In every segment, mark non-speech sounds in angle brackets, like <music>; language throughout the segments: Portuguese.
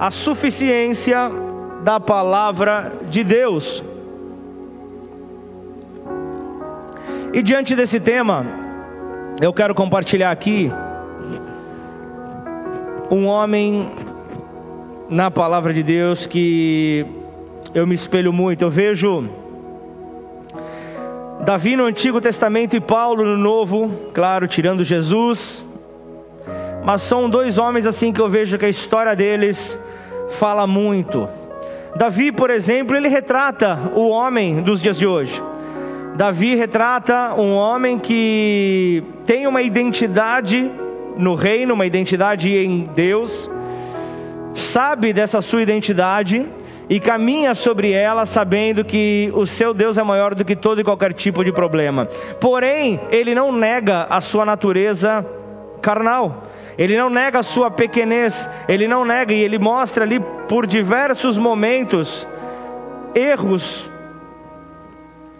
a suficiência da palavra de Deus. E diante desse tema, eu quero compartilhar aqui um homem na palavra de Deus que eu me espelho muito. Eu vejo Davi no Antigo Testamento e Paulo no Novo, claro, tirando Jesus. Mas são dois homens assim que eu vejo que a história deles fala muito. Davi, por exemplo, ele retrata o homem dos dias de hoje. Davi retrata um homem que tem uma identidade no reino, uma identidade em Deus, sabe dessa sua identidade e caminha sobre ela sabendo que o seu Deus é maior do que todo e qualquer tipo de problema. Porém, ele não nega a sua natureza carnal. Ele não nega a sua pequenez, ele não nega e ele mostra ali por diversos momentos erros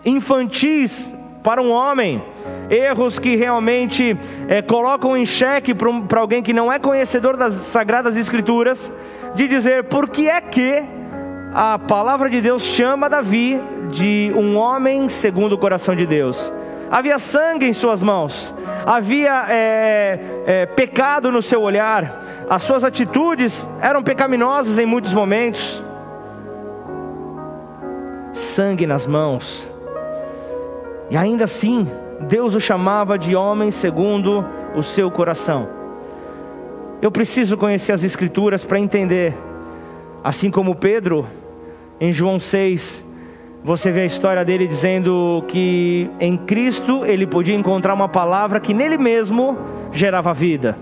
infantis para um homem, erros que realmente é, colocam em xeque para alguém que não é conhecedor das Sagradas Escrituras, de dizer por que é que a palavra de Deus chama Davi de um homem segundo o coração de Deus. Havia sangue em suas mãos, havia é, é, pecado no seu olhar, as suas atitudes eram pecaminosas em muitos momentos. Sangue nas mãos, e ainda assim, Deus o chamava de homem segundo o seu coração. Eu preciso conhecer as Escrituras para entender, assim como Pedro, em João 6, você vê a história dele dizendo que em Cristo ele podia encontrar uma palavra que nele mesmo gerava vida.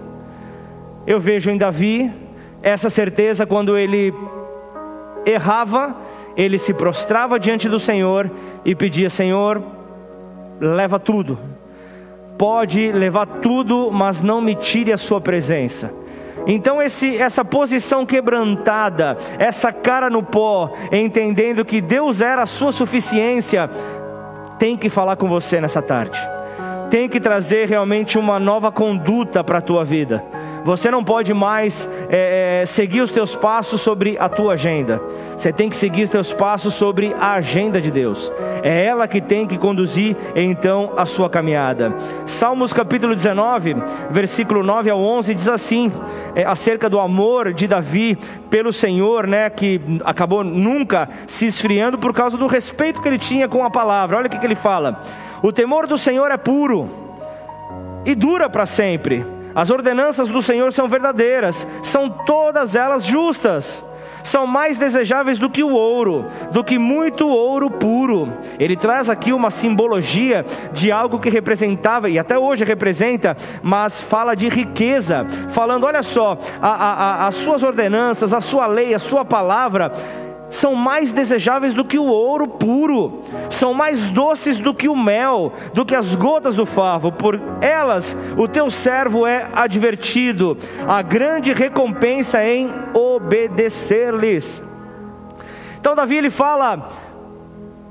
Eu vejo em Davi essa certeza quando ele errava, ele se prostrava diante do Senhor e pedia: Senhor, leva tudo. Pode levar tudo, mas não me tire a sua presença. Então esse, essa posição quebrantada, essa cara no pó, entendendo que Deus era a sua suficiência, tem que falar com você nessa tarde. Tem que trazer realmente uma nova conduta para a tua vida. Você não pode mais é, é, seguir os teus passos sobre a tua agenda. Você tem que seguir os teus passos sobre a agenda de Deus. É ela que tem que conduzir então a sua caminhada. Salmos capítulo 19, versículo 9 ao 11 diz assim, é, acerca do amor de Davi pelo Senhor, né, que acabou nunca se esfriando por causa do respeito que ele tinha com a palavra. Olha o que, que ele fala: O temor do Senhor é puro e dura para sempre. As ordenanças do Senhor são verdadeiras, são todas elas justas. São mais desejáveis do que o ouro, do que muito ouro puro. Ele traz aqui uma simbologia de algo que representava, e até hoje representa, mas fala de riqueza, falando: olha só, a, a, a, as suas ordenanças, a sua lei, a sua palavra são mais desejáveis do que o ouro puro, são mais doces do que o mel, do que as gotas do favo, por elas o teu servo é advertido, a grande recompensa em obedecer-lhes. Então, Davi ele fala: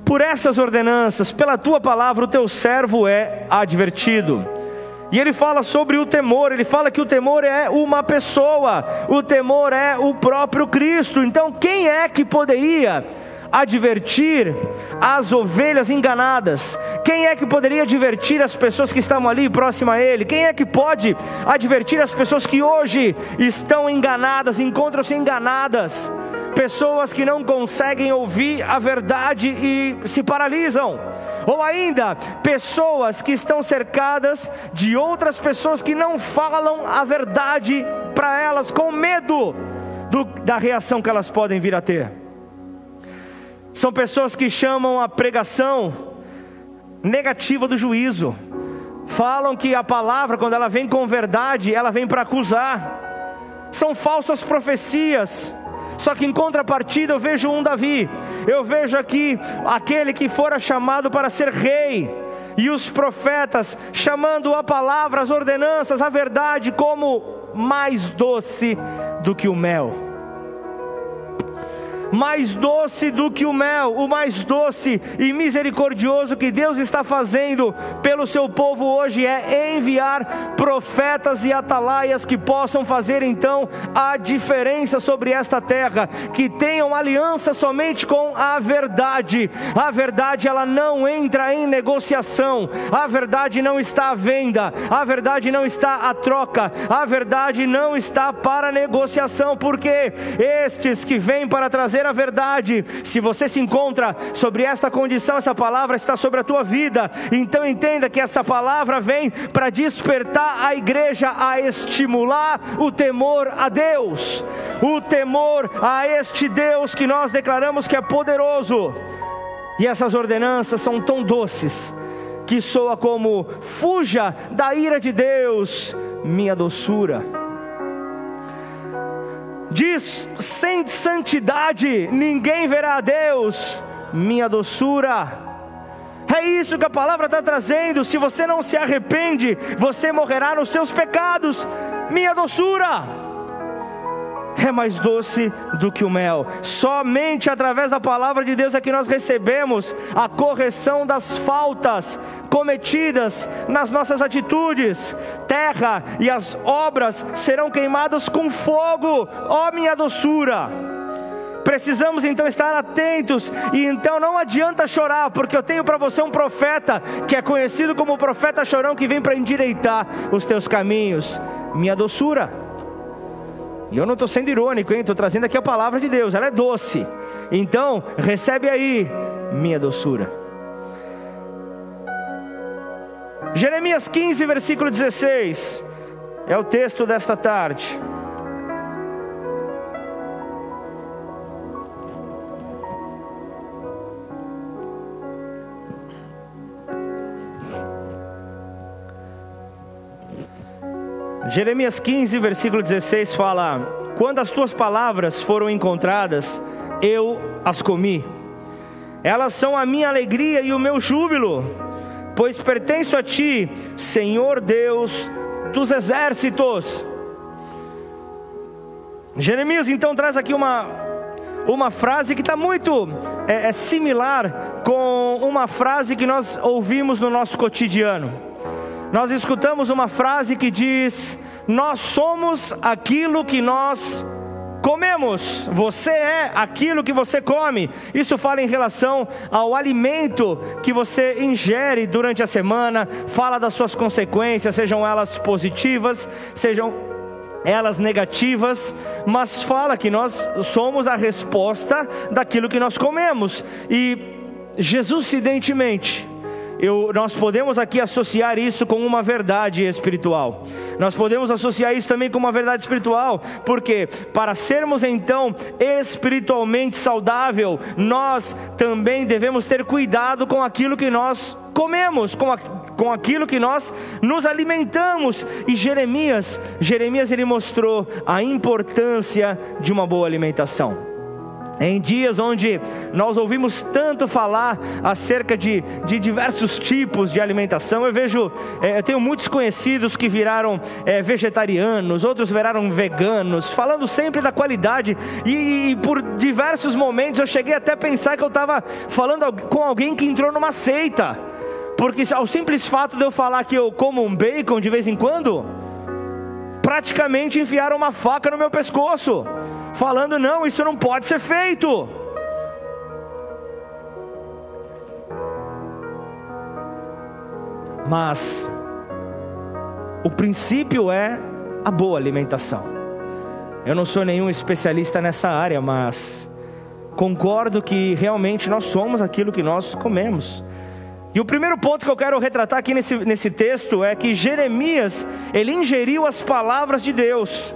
por essas ordenanças, pela tua palavra, o teu servo é advertido. E ele fala sobre o temor, ele fala que o temor é uma pessoa, o temor é o próprio Cristo. Então, quem é que poderia advertir as ovelhas enganadas? Quem é que poderia advertir as pessoas que estavam ali próximo a ele? Quem é que pode advertir as pessoas que hoje estão enganadas, encontram-se enganadas? Pessoas que não conseguem ouvir a verdade e se paralisam ou ainda pessoas que estão cercadas de outras pessoas que não falam a verdade para elas, com medo do, da reação que elas podem vir a ter. São pessoas que chamam a pregação negativa do juízo, falam que a palavra, quando ela vem com verdade, ela vem para acusar, são falsas profecias só que em contrapartida eu vejo um Davi, eu vejo aqui aquele que fora chamado para ser rei, e os profetas chamando a palavra, as ordenanças, a verdade como mais doce do que o mel. Mais doce do que o mel, o mais doce e misericordioso que Deus está fazendo pelo seu povo hoje é enviar profetas e atalaias que possam fazer então a diferença sobre esta terra, que tenham aliança somente com a verdade. A verdade ela não entra em negociação, a verdade não está à venda, a verdade não está à troca, a verdade não está para negociação, porque estes que vêm para trazer a verdade, se você se encontra sobre esta condição, essa palavra está sobre a tua vida, então entenda que essa palavra vem para despertar a igreja a estimular o temor a Deus, o temor a este Deus que nós declaramos que é poderoso. E essas ordenanças são tão doces que soa como fuja da ira de Deus, minha doçura. Diz: sem santidade ninguém verá a Deus, minha doçura. É isso que a palavra está trazendo. Se você não se arrepende, você morrerá nos seus pecados, minha doçura é mais doce do que o mel. Somente através da palavra de Deus é que nós recebemos a correção das faltas cometidas nas nossas atitudes. Terra e as obras serão queimadas com fogo, ó minha doçura. Precisamos então estar atentos e então não adianta chorar, porque eu tenho para você um profeta que é conhecido como o profeta chorão que vem para endireitar os teus caminhos. Minha doçura. E eu não estou sendo irônico, hein? Estou trazendo aqui a palavra de Deus, ela é doce. Então, recebe aí, minha doçura. Jeremias 15, versículo 16, é o texto desta tarde. Jeremias 15, versículo 16 fala: Quando as tuas palavras foram encontradas, eu as comi. Elas são a minha alegria e o meu júbilo, pois pertenço a ti, Senhor Deus dos exércitos. Jeremias então traz aqui uma, uma frase que está muito é, é similar com uma frase que nós ouvimos no nosso cotidiano nós escutamos uma frase que diz: Nós somos aquilo que nós comemos, você é aquilo que você come. Isso fala em relação ao alimento que você ingere durante a semana, fala das suas consequências, sejam elas positivas, sejam elas negativas, mas fala que nós somos a resposta daquilo que nós comemos. E Jesus, evidentemente, eu, nós podemos aqui associar isso com uma verdade espiritual. Nós podemos associar isso também com uma verdade espiritual, porque para sermos então espiritualmente saudável, nós também devemos ter cuidado com aquilo que nós comemos, com, a, com aquilo que nós nos alimentamos. E Jeremias, Jeremias ele mostrou a importância de uma boa alimentação. Em dias onde nós ouvimos tanto falar acerca de, de diversos tipos de alimentação, eu vejo, é, eu tenho muitos conhecidos que viraram é, vegetarianos, outros viraram veganos, falando sempre da qualidade, e, e, por diversos momentos eu cheguei até a pensar que eu estava falando com alguém que entrou numa seita, porque ao simples fato de eu falar que eu como um bacon de vez em quando, praticamente enfiaram uma faca no meu pescoço falando: não, isso não pode ser feito. Mas o princípio é a boa alimentação. Eu não sou nenhum especialista nessa área, mas concordo que realmente nós somos aquilo que nós comemos. E o primeiro ponto que eu quero retratar aqui nesse, nesse texto é que Jeremias, ele ingeriu as palavras de Deus.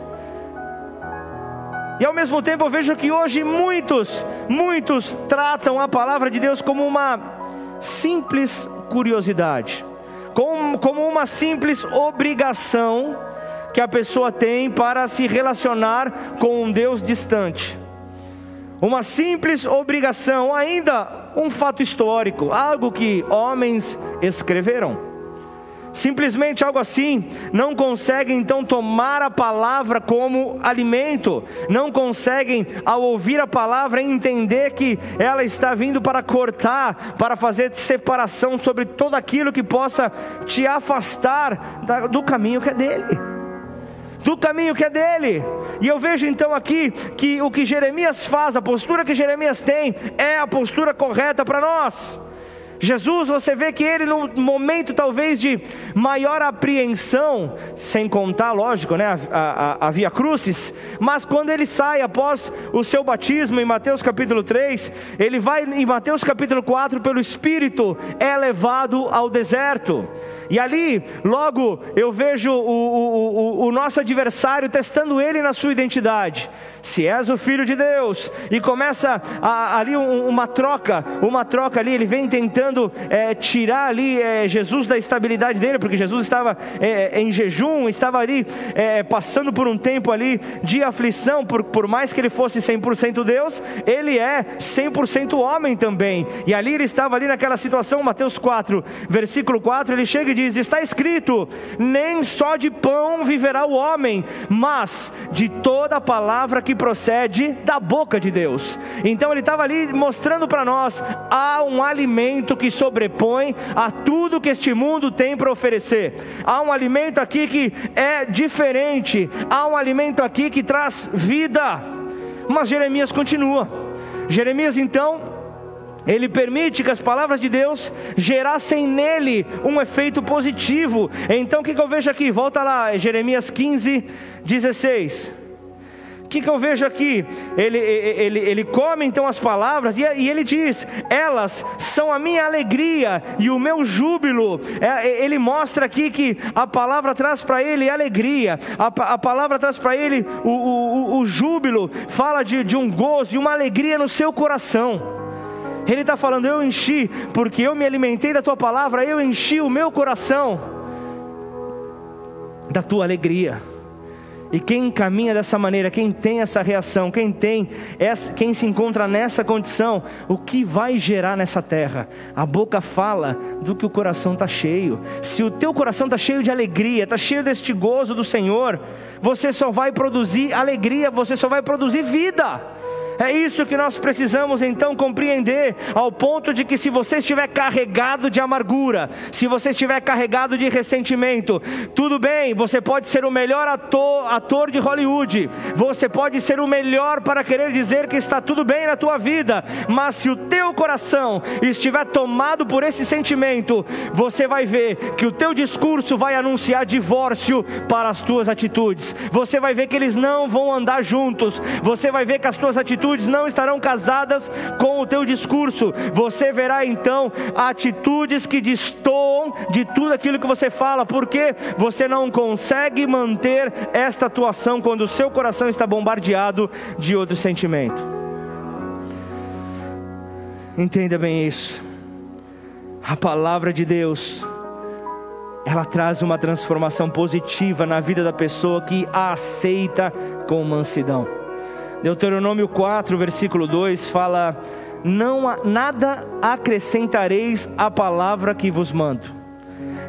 E ao mesmo tempo eu vejo que hoje muitos, muitos tratam a palavra de Deus como uma simples curiosidade, como, como uma simples obrigação que a pessoa tem para se relacionar com um Deus distante. Uma simples obrigação, ainda um fato histórico, algo que homens escreveram. Simplesmente algo assim, não conseguem então tomar a palavra como alimento, não conseguem, ao ouvir a palavra, entender que ela está vindo para cortar, para fazer separação sobre todo aquilo que possa te afastar do caminho que é dele. Do caminho que é dele, e eu vejo então aqui que o que Jeremias faz, a postura que Jeremias tem, é a postura correta para nós. Jesus, você vê que ele, no momento talvez de maior apreensão, sem contar, lógico, né, a, a, a Via Crucis, mas quando ele sai após o seu batismo, em Mateus capítulo 3, ele vai em Mateus capítulo 4, pelo Espírito, é levado ao deserto. E ali, logo, eu vejo o, o, o, o nosso adversário testando ele na sua identidade. Se és o filho de Deus, e começa a, ali um, uma troca, uma troca ali, ele vem tentando é, tirar ali é, Jesus da estabilidade dele, porque Jesus estava é, em jejum, estava ali é, passando por um tempo ali de aflição, por, por mais que ele fosse 100% Deus, ele é 100% homem também, e ali ele estava ali naquela situação, Mateus 4, versículo 4, ele chega e diz: está escrito, nem só de pão viverá o homem, mas de toda a palavra que procede da boca de Deus. Então ele estava ali mostrando para nós: há um alimento que sobrepõe a tudo que este mundo tem para oferecer. Há um alimento aqui que é diferente, há um alimento aqui que traz vida. Mas Jeremias continua. Jeremias então ele permite que as palavras de Deus gerassem nele um efeito positivo. Então o que, que eu vejo aqui? Volta lá, Jeremias 15, 16 que, que eu vejo aqui? Ele, ele, ele come então as palavras e, e ele diz: Elas são a minha alegria e o meu júbilo. É, ele mostra aqui que a palavra traz para ele alegria, a, a palavra traz para ele o, o, o, júbilo, fala de, de um gozo e uma alegria no seu coração. Ele está falando: Eu enchi, porque eu me alimentei da tua palavra, eu enchi o meu coração da tua alegria. E quem caminha dessa maneira, quem tem essa reação, quem tem essa, quem se encontra nessa condição, o que vai gerar nessa terra? A boca fala do que o coração está cheio. Se o teu coração está cheio de alegria, está cheio deste gozo do Senhor, você só vai produzir alegria, você só vai produzir vida. É isso que nós precisamos então compreender, ao ponto de que se você estiver carregado de amargura, se você estiver carregado de ressentimento, tudo bem, você pode ser o melhor ator, ator de Hollywood, você pode ser o melhor para querer dizer que está tudo bem na tua vida, mas se o teu coração estiver tomado por esse sentimento, você vai ver que o teu discurso vai anunciar divórcio para as tuas atitudes. Você vai ver que eles não vão andar juntos. Você vai ver que as tuas atitudes atitudes não estarão casadas com o teu discurso. Você verá então atitudes que destoam de tudo aquilo que você fala, porque você não consegue manter esta atuação quando o seu coração está bombardeado de outro sentimento. Entenda bem isso. A palavra de Deus ela traz uma transformação positiva na vida da pessoa que a aceita com mansidão. Deuteronômio 4, versículo 2 fala: Não há, nada acrescentareis à palavra que vos mando,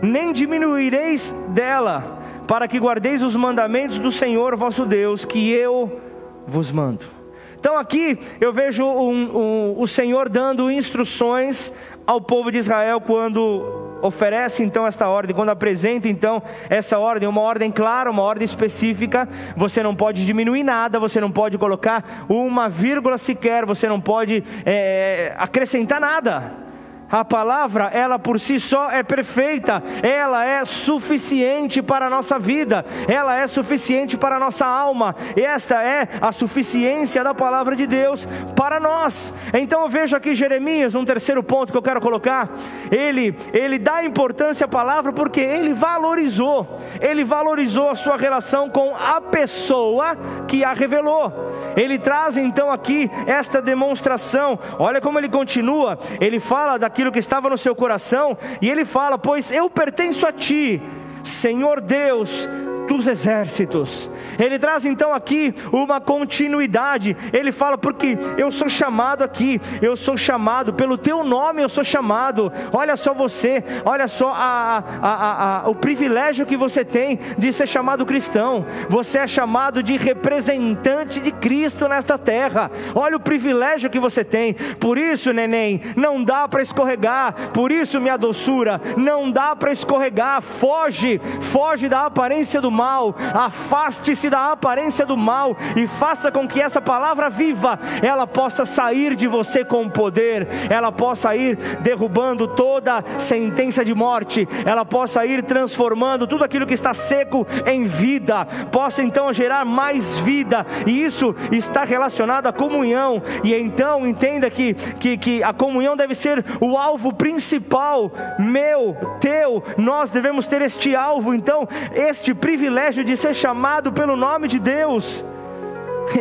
nem diminuireis dela, para que guardeis os mandamentos do Senhor vosso Deus, que eu vos mando. Então aqui eu vejo um, um, o Senhor dando instruções ao povo de Israel quando oferece então esta ordem, quando apresenta então essa ordem, uma ordem clara, uma ordem específica, você não pode diminuir nada, você não pode colocar uma vírgula sequer, você não pode é, acrescentar nada. A palavra, ela por si só é perfeita, ela é suficiente para a nossa vida, ela é suficiente para a nossa alma, esta é a suficiência da palavra de Deus para nós. Então eu vejo aqui Jeremias, um terceiro ponto que eu quero colocar, ele, ele dá importância à palavra porque ele valorizou, ele valorizou a sua relação com a pessoa que a revelou. Ele traz então aqui esta demonstração, olha como ele continua, ele fala daquilo aquilo que estava no seu coração, e ele fala: Pois eu pertenço a ti, Senhor Deus, dos exércitos. Ele traz então aqui uma continuidade. Ele fala: porque eu sou chamado aqui, eu sou chamado, pelo teu nome eu sou chamado. Olha só você, olha só a, a, a, o privilégio que você tem de ser chamado cristão. Você é chamado de representante de Cristo nesta terra. Olha o privilégio que você tem. Por isso, neném, não dá para escorregar. Por isso, minha doçura, não dá para escorregar. Foge, foge da aparência do mal. Afaste-se da aparência do mal e faça com que essa palavra viva ela possa sair de você com poder, ela possa ir derrubando toda sentença de morte, ela possa ir transformando tudo aquilo que está seco em vida, possa então gerar mais vida, e isso está relacionado à comunhão. E então entenda que, que, que a comunhão deve ser o alvo principal, meu, teu, nós devemos ter este alvo, então, este privilégio de ser chamado pelo nome de Deus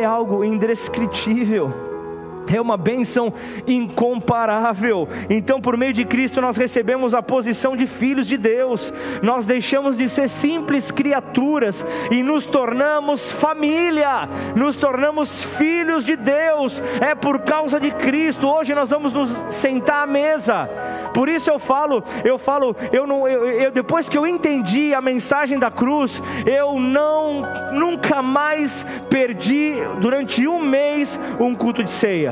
é algo indescritível é uma bênção incomparável. Então, por meio de Cristo, nós recebemos a posição de filhos de Deus, nós deixamos de ser simples criaturas e nos tornamos família, nos tornamos filhos de Deus, é por causa de Cristo. Hoje nós vamos nos sentar à mesa, por isso eu falo, eu falo, eu não, eu, eu depois que eu entendi a mensagem da cruz, eu não, nunca mais perdi durante um mês um culto de ceia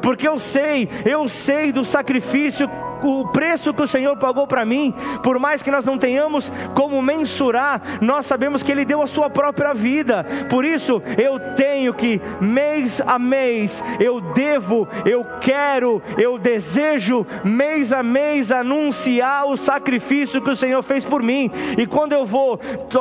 porque eu sei, eu sei do sacrifício o preço que o Senhor pagou para mim, por mais que nós não tenhamos como mensurar, nós sabemos que Ele deu a sua própria vida. Por isso, eu tenho que, mês a mês, eu devo, eu quero, eu desejo, mês a mês, anunciar o sacrifício que o Senhor fez por mim. E quando eu vou,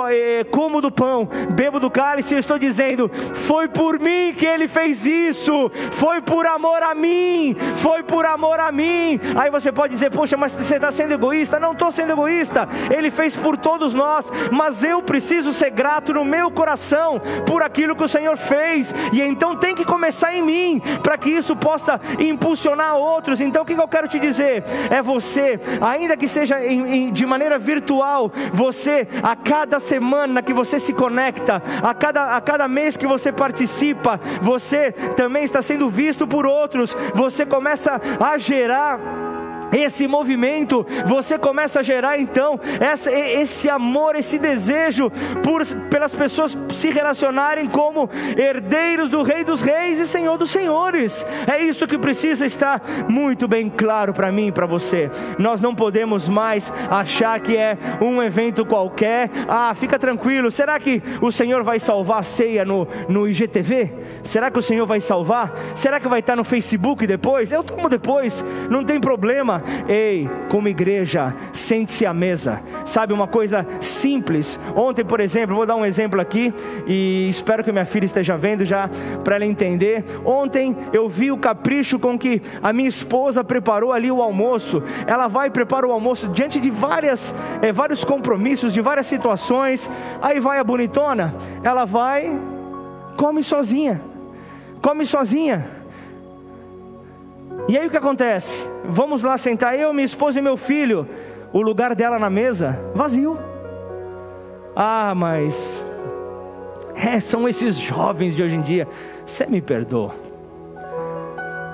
é, como do pão, bebo do cálice, eu estou dizendo: foi por mim que Ele fez isso, foi por amor a mim, foi por amor a mim. Aí você pode dizer, poxa, mas você está sendo egoísta. Não estou sendo egoísta, Ele fez por todos nós, mas eu preciso ser grato no meu coração por aquilo que o Senhor fez, e então tem que começar em mim, para que isso possa impulsionar outros. Então o que eu quero te dizer é você, ainda que seja em, em, de maneira virtual, você, a cada semana que você se conecta, a cada, a cada mês que você participa, você também está sendo visto por outros, você começa a gerar esse movimento, você começa a gerar então essa, esse amor, esse desejo por, pelas pessoas se relacionarem como herdeiros do Rei dos Reis e Senhor dos Senhores. É isso que precisa estar muito bem claro para mim e para você. Nós não podemos mais achar que é um evento qualquer. Ah, fica tranquilo. Será que o Senhor vai salvar a ceia no, no IGTV? Será que o Senhor vai salvar? Será que vai estar no Facebook depois? Eu tomo depois, não tem problema. Ei, como igreja, sente-se à mesa. Sabe uma coisa simples? Ontem, por exemplo, vou dar um exemplo aqui e espero que minha filha esteja vendo já para ela entender. Ontem eu vi o capricho com que a minha esposa preparou ali o almoço. Ela vai e prepara o almoço diante de várias, é, vários compromissos, de várias situações. Aí vai a bonitona, ela vai, come sozinha. Come sozinha. E aí o que acontece? Vamos lá sentar eu, minha esposa e meu filho. O lugar dela na mesa, vazio. Ah, mas é, são esses jovens de hoje em dia. Você me perdoa.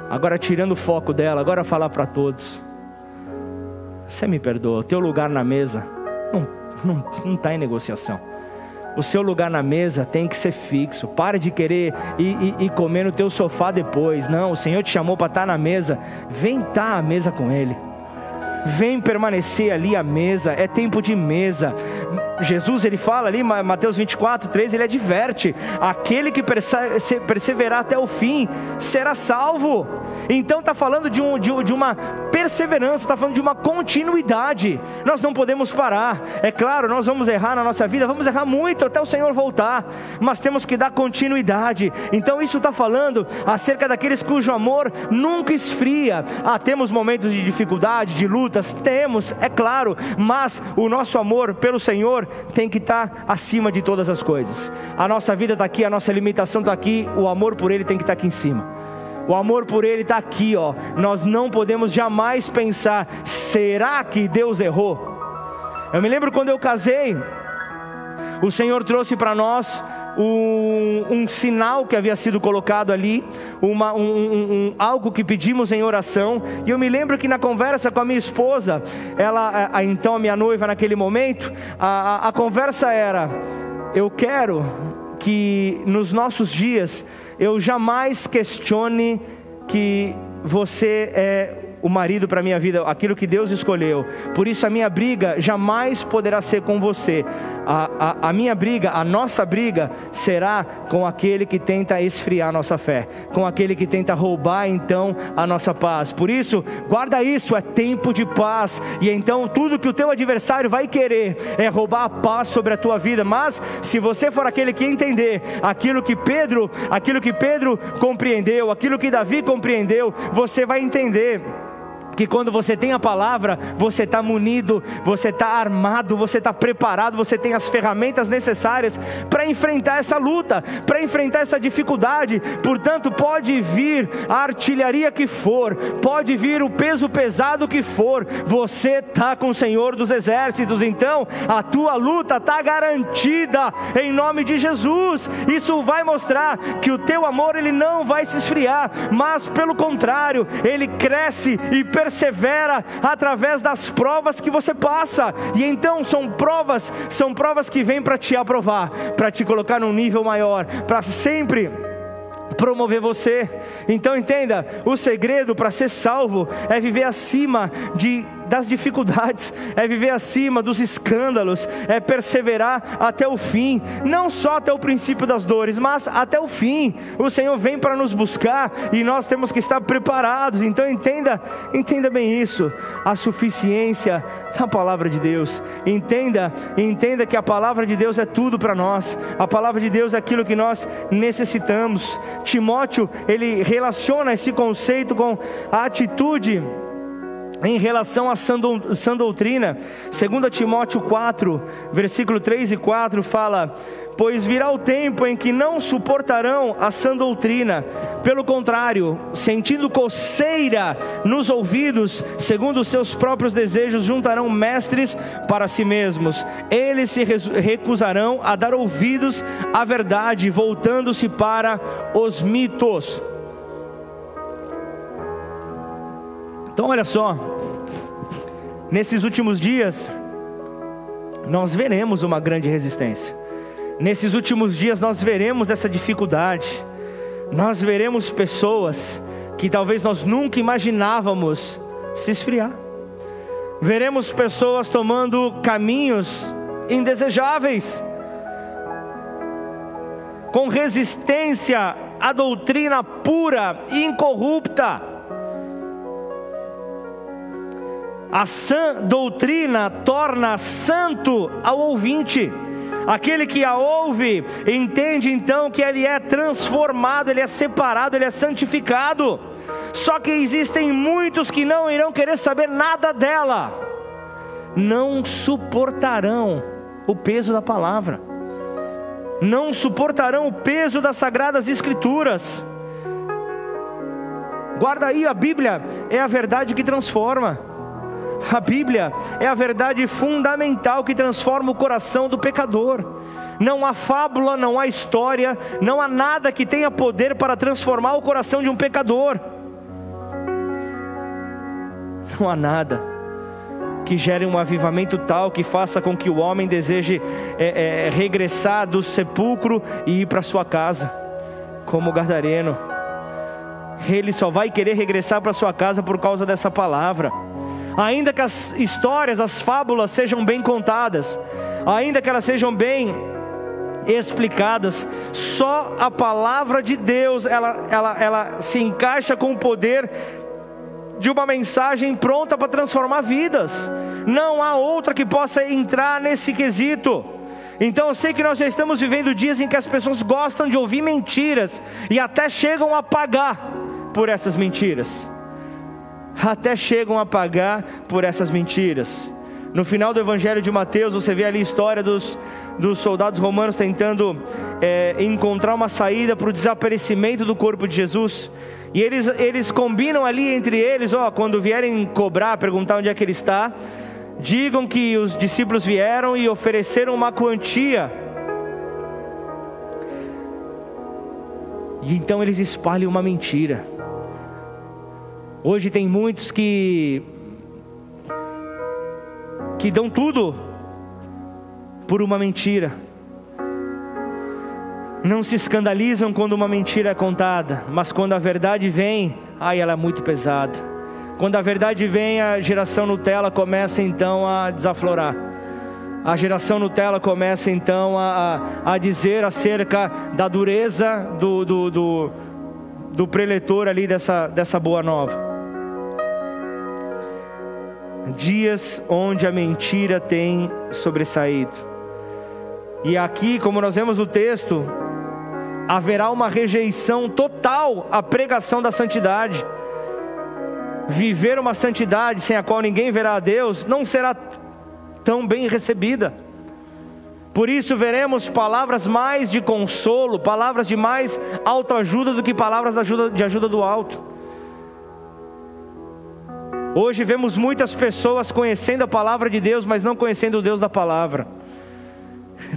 Agora tirando o foco dela, agora falar para todos. Você me perdoa. O teu lugar na mesa não não não está em negociação. O seu lugar na mesa tem que ser fixo. Para de querer ir, ir, ir comer no teu sofá depois. Não, o Senhor te chamou para estar na mesa. Vem estar tá à mesa com Ele. Vem permanecer ali à mesa. É tempo de mesa. Jesus ele fala ali, Mateus 24, 13, ele adverte: aquele que perseverar até o fim será salvo. Então está falando de, um, de, de uma perseverança, está falando de uma continuidade. Nós não podemos parar. É claro, nós vamos errar na nossa vida, vamos errar muito até o Senhor voltar, mas temos que dar continuidade. Então isso está falando acerca daqueles cujo amor nunca esfria. Ah, temos momentos de dificuldade, de lutas, temos, é claro, mas o nosso amor pelo Senhor tem que estar acima de todas as coisas. A nossa vida está aqui, a nossa limitação está aqui, o amor por Ele tem que estar aqui em cima. O amor por Ele está aqui, ó. Nós não podemos jamais pensar: será que Deus errou? Eu me lembro quando eu casei, O Senhor trouxe para nós um, um, sinal que havia sido colocado ali, uma, um, um, algo que pedimos em oração. E eu me lembro que na conversa com a minha esposa, ela, a, a então a minha noiva naquele momento, a, a, a conversa era: eu quero que nos nossos dias eu jamais questione que você é o marido para minha vida, aquilo que Deus escolheu. Por isso a minha briga jamais poderá ser com você. A, a, a, minha briga, a nossa briga, será com aquele que tenta esfriar nossa fé, com aquele que tenta roubar então a nossa paz. Por isso, guarda isso, é tempo de paz. E então tudo que o teu adversário vai querer é roubar a paz sobre a tua vida. Mas se você for aquele que entender aquilo que Pedro, aquilo que Pedro compreendeu, aquilo que Davi compreendeu, você vai entender que quando você tem a palavra, você está munido, você está armado, você está preparado, você tem as ferramentas necessárias para enfrentar essa luta, para enfrentar essa dificuldade. Portanto, pode vir a artilharia que for, pode vir o peso pesado que for, você está com o Senhor dos Exércitos, então a tua luta está garantida em nome de Jesus. Isso vai mostrar que o teu amor ele não vai se esfriar, mas pelo contrário, ele cresce e persevera persevera através das provas que você passa. E então são provas, são provas que vêm para te aprovar, para te colocar num nível maior, para sempre promover você. Então entenda, o segredo para ser salvo é viver acima de das dificuldades, <laughs> é viver acima dos escândalos, é perseverar até o fim, não só até o princípio das dores, mas até o fim. O Senhor vem para nos buscar e nós temos que estar preparados. Então entenda, entenda bem isso. A suficiência da palavra de Deus. Entenda, entenda que a palavra de Deus é tudo para nós. A palavra de Deus é aquilo que nós necessitamos. Timóteo, ele relaciona esse conceito com a atitude em relação à sã doutrina, 2 Timóteo 4, versículo 3 e 4 fala: Pois virá o tempo em que não suportarão a sã doutrina, pelo contrário, sentindo coceira nos ouvidos, segundo os seus próprios desejos, juntarão mestres para si mesmos. Eles se recusarão a dar ouvidos à verdade, voltando-se para os mitos. Então, olha só, nesses últimos dias, nós veremos uma grande resistência. Nesses últimos dias, nós veremos essa dificuldade. Nós veremos pessoas que talvez nós nunca imaginávamos se esfriar. Veremos pessoas tomando caminhos indesejáveis, com resistência à doutrina pura e incorrupta A sã doutrina torna santo ao ouvinte. Aquele que a ouve entende então que ele é transformado, ele é separado, ele é santificado. Só que existem muitos que não irão querer saber nada dela, não suportarão o peso da palavra, não suportarão o peso das sagradas escrituras. Guarda aí, a Bíblia é a verdade que transforma. A Bíblia é a verdade fundamental que transforma o coração do pecador. Não há fábula, não há história, não há nada que tenha poder para transformar o coração de um pecador. Não há nada que gere um avivamento tal que faça com que o homem deseje é, é, regressar do sepulcro e ir para sua casa, como o Gardareno. Ele só vai querer regressar para sua casa por causa dessa palavra ainda que as histórias, as fábulas sejam bem contadas, ainda que elas sejam bem explicadas, só a palavra de Deus ela, ela, ela se encaixa com o poder de uma mensagem pronta para transformar vidas. Não há outra que possa entrar nesse quesito. Então eu sei que nós já estamos vivendo dias em que as pessoas gostam de ouvir mentiras e até chegam a pagar por essas mentiras até chegam a pagar por essas mentiras. No final do Evangelho de Mateus, você vê ali a história dos, dos soldados romanos tentando é, encontrar uma saída para o desaparecimento do corpo de Jesus. E eles, eles combinam ali entre eles: ó, quando vierem cobrar, perguntar onde é que ele está, digam que os discípulos vieram e ofereceram uma quantia. E então eles espalham uma mentira. Hoje tem muitos que que dão tudo por uma mentira. Não se escandalizam quando uma mentira é contada, mas quando a verdade vem, ai, ela é muito pesada. Quando a verdade vem, a geração Nutella começa então a desaflorar. A geração Nutella começa então a, a, a dizer acerca da dureza do, do, do, do preletor ali dessa, dessa boa nova dias onde a mentira tem sobressaído. E aqui, como nós vemos no texto, haverá uma rejeição total à pregação da santidade. Viver uma santidade sem a qual ninguém verá a Deus não será tão bem recebida. Por isso veremos palavras mais de consolo, palavras de mais autoajuda do que palavras de ajuda, de ajuda do alto. Hoje vemos muitas pessoas conhecendo a palavra de Deus, mas não conhecendo o Deus da palavra.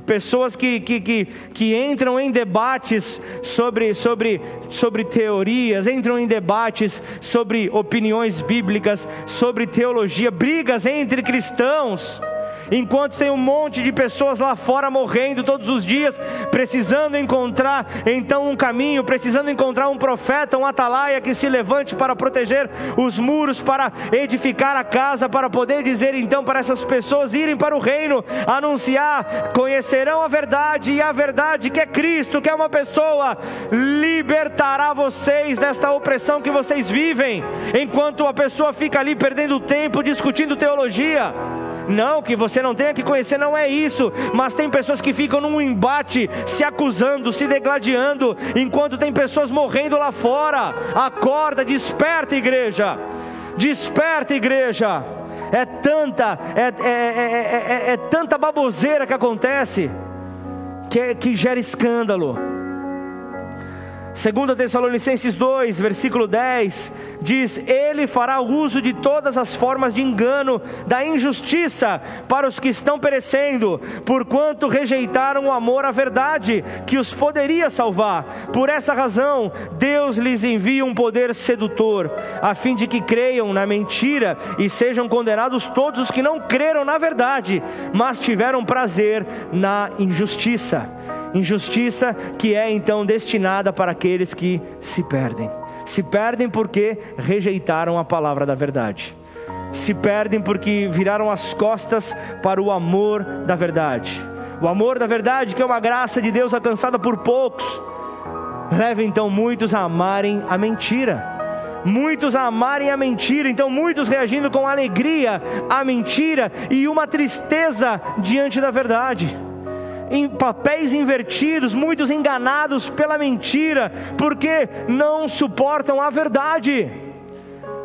Pessoas que, que, que, que, entram em debates sobre, sobre, sobre teorias, entram em debates sobre opiniões bíblicas, sobre teologia, brigas entre cristãos enquanto tem um monte de pessoas lá fora morrendo todos os dias, precisando encontrar então um caminho, precisando encontrar um profeta, um atalaia que se levante para proteger os muros, para edificar a casa, para poder dizer então para essas pessoas irem para o reino, anunciar, conhecerão a verdade e a verdade que é Cristo, que é uma pessoa, libertará vocês desta opressão que vocês vivem, enquanto a pessoa fica ali perdendo tempo discutindo teologia. Não, que você não tenha que conhecer, não é isso. Mas tem pessoas que ficam num embate, se acusando, se degladiando, enquanto tem pessoas morrendo lá fora. Acorda, desperta, igreja. Desperta, igreja. É tanta, é, é, é, é tanta baboseira que acontece que, que gera escândalo. 2 Tessalonicenses 2, versículo 10, diz: Ele fará uso de todas as formas de engano, da injustiça para os que estão perecendo, porquanto rejeitaram o amor à verdade, que os poderia salvar. Por essa razão, Deus lhes envia um poder sedutor, a fim de que creiam na mentira e sejam condenados todos os que não creram na verdade, mas tiveram prazer na injustiça injustiça que é então destinada para aqueles que se perdem. Se perdem porque rejeitaram a palavra da verdade. Se perdem porque viraram as costas para o amor da verdade. O amor da verdade, que é uma graça de Deus alcançada por poucos, leva então muitos a amarem a mentira muitos a amarem a mentira, então muitos reagindo com alegria à mentira e uma tristeza diante da verdade em papéis invertidos, muitos enganados pela mentira, porque não suportam a verdade.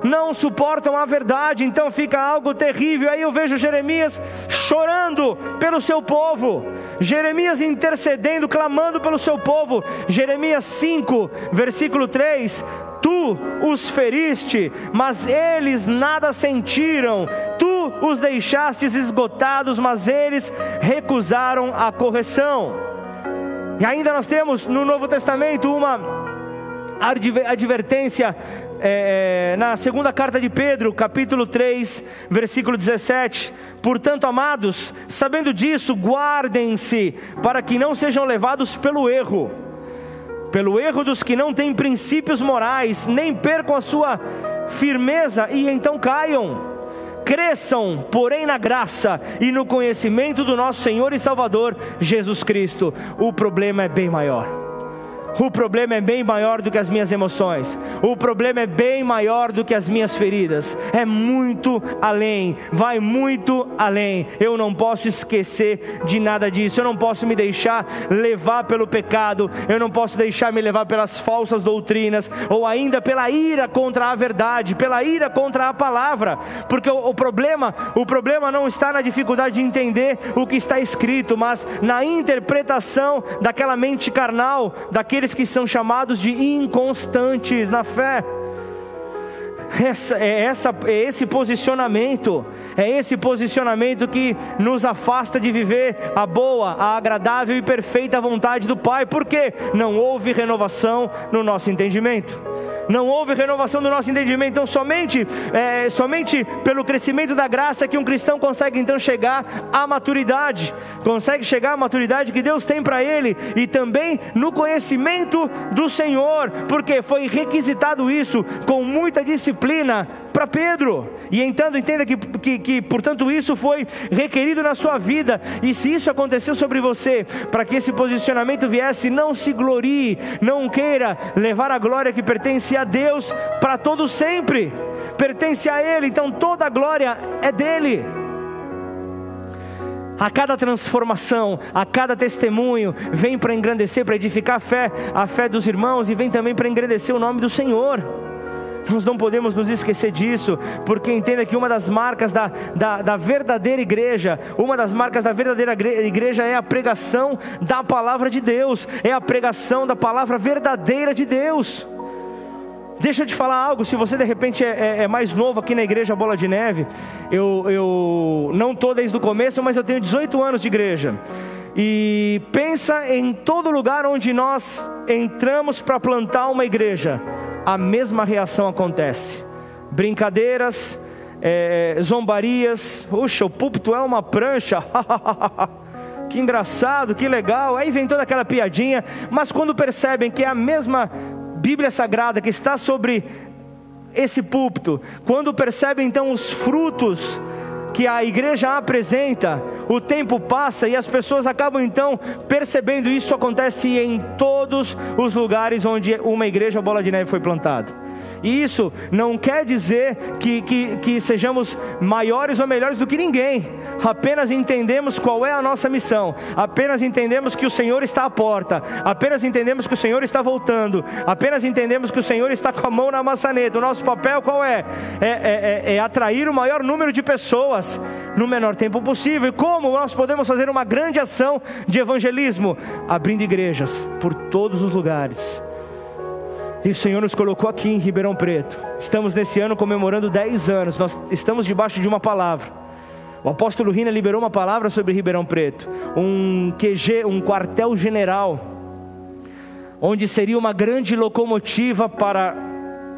Não suportam a verdade, então fica algo terrível. Aí eu vejo Jeremias chorando pelo seu povo, Jeremias intercedendo, clamando pelo seu povo. Jeremias 5, versículo 3: Tu os feriste, mas eles nada sentiram. Tu os deixastes esgotados, mas eles recusaram a correção. E ainda nós temos no Novo Testamento uma advertência é, é, na segunda carta de Pedro, capítulo 3, versículo 17. Portanto, amados, sabendo disso, guardem-se para que não sejam levados pelo erro, pelo erro dos que não têm princípios morais, nem percam a sua firmeza e então caiam cresçam, porém, na graça e no conhecimento do nosso Senhor e Salvador Jesus Cristo. O problema é bem maior. O problema é bem maior do que as minhas emoções. O problema é bem maior do que as minhas feridas. É muito além, vai muito além. Eu não posso esquecer de nada disso. Eu não posso me deixar levar pelo pecado. Eu não posso deixar me levar pelas falsas doutrinas ou ainda pela ira contra a verdade, pela ira contra a palavra. Porque o, o problema, o problema não está na dificuldade de entender o que está escrito, mas na interpretação daquela mente carnal, daquele aqueles que são chamados de inconstantes na fé. essa, é, essa, é esse posicionamento, é esse posicionamento que nos afasta de viver a boa, a agradável e perfeita vontade do Pai, porque não houve renovação no nosso entendimento não houve renovação do nosso entendimento. Então, somente, é, somente pelo crescimento da graça que um cristão consegue então chegar à maturidade, consegue chegar à maturidade que Deus tem para ele e também no conhecimento do Senhor, porque foi requisitado isso com muita disciplina para Pedro. E então entenda que, que, que, portanto, isso foi requerido na sua vida. E se isso aconteceu sobre você, para que esse posicionamento viesse, não se glorie, não queira levar a glória que pertence a Deus para todo sempre. Pertence a Ele, então toda a glória é dele. A cada transformação, a cada testemunho, vem para engrandecer, para edificar a fé, a fé dos irmãos e vem também para engrandecer o nome do Senhor. Nós não podemos nos esquecer disso, porque entenda que uma das marcas da, da, da, verdadeira igreja, uma das marcas da verdadeira igreja é a pregação da palavra de Deus, é a pregação da palavra verdadeira de Deus. Deixa eu te falar algo, se você de repente é, é, é mais novo aqui na igreja Bola de Neve, eu, eu não estou desde o começo, mas eu tenho 18 anos de igreja. E pensa em todo lugar onde nós entramos para plantar uma igreja a mesma reação acontece. Brincadeiras, é, zombarias, puxa, o púlpito é uma prancha, <laughs> que engraçado, que legal, aí vem toda aquela piadinha, mas quando percebem que é a mesma Bíblia Sagrada que está sobre esse púlpito, quando percebem então os frutos que a igreja apresenta, o tempo passa e as pessoas acabam então percebendo isso acontece em todos os lugares onde uma igreja bola de neve foi plantada. E isso não quer dizer que, que, que sejamos maiores ou melhores do que ninguém, apenas entendemos qual é a nossa missão, apenas entendemos que o Senhor está à porta, apenas entendemos que o Senhor está voltando, apenas entendemos que o Senhor está com a mão na maçaneta. O nosso papel qual é? É, é, é, é atrair o maior número de pessoas no menor tempo possível. E como nós podemos fazer uma grande ação de evangelismo? Abrindo igrejas por todos os lugares e o Senhor nos colocou aqui em Ribeirão Preto. Estamos nesse ano comemorando 10 anos. Nós estamos debaixo de uma palavra. O apóstolo Rina liberou uma palavra sobre Ribeirão Preto, um QG, um quartel-general, onde seria uma grande locomotiva para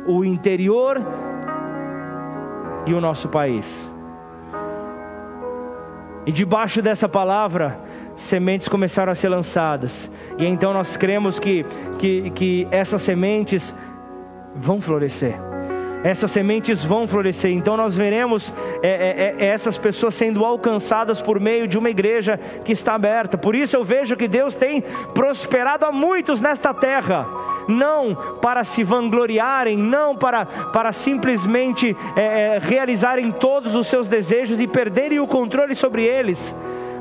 o interior e o nosso país. E debaixo dessa palavra, sementes começaram a ser lançadas. E então nós cremos que, que, que essas sementes vão florescer. Essas sementes vão florescer, então nós veremos é, é, é, essas pessoas sendo alcançadas por meio de uma igreja que está aberta. Por isso eu vejo que Deus tem prosperado a muitos nesta terra, não para se vangloriarem, não para, para simplesmente é, é, realizarem todos os seus desejos e perderem o controle sobre eles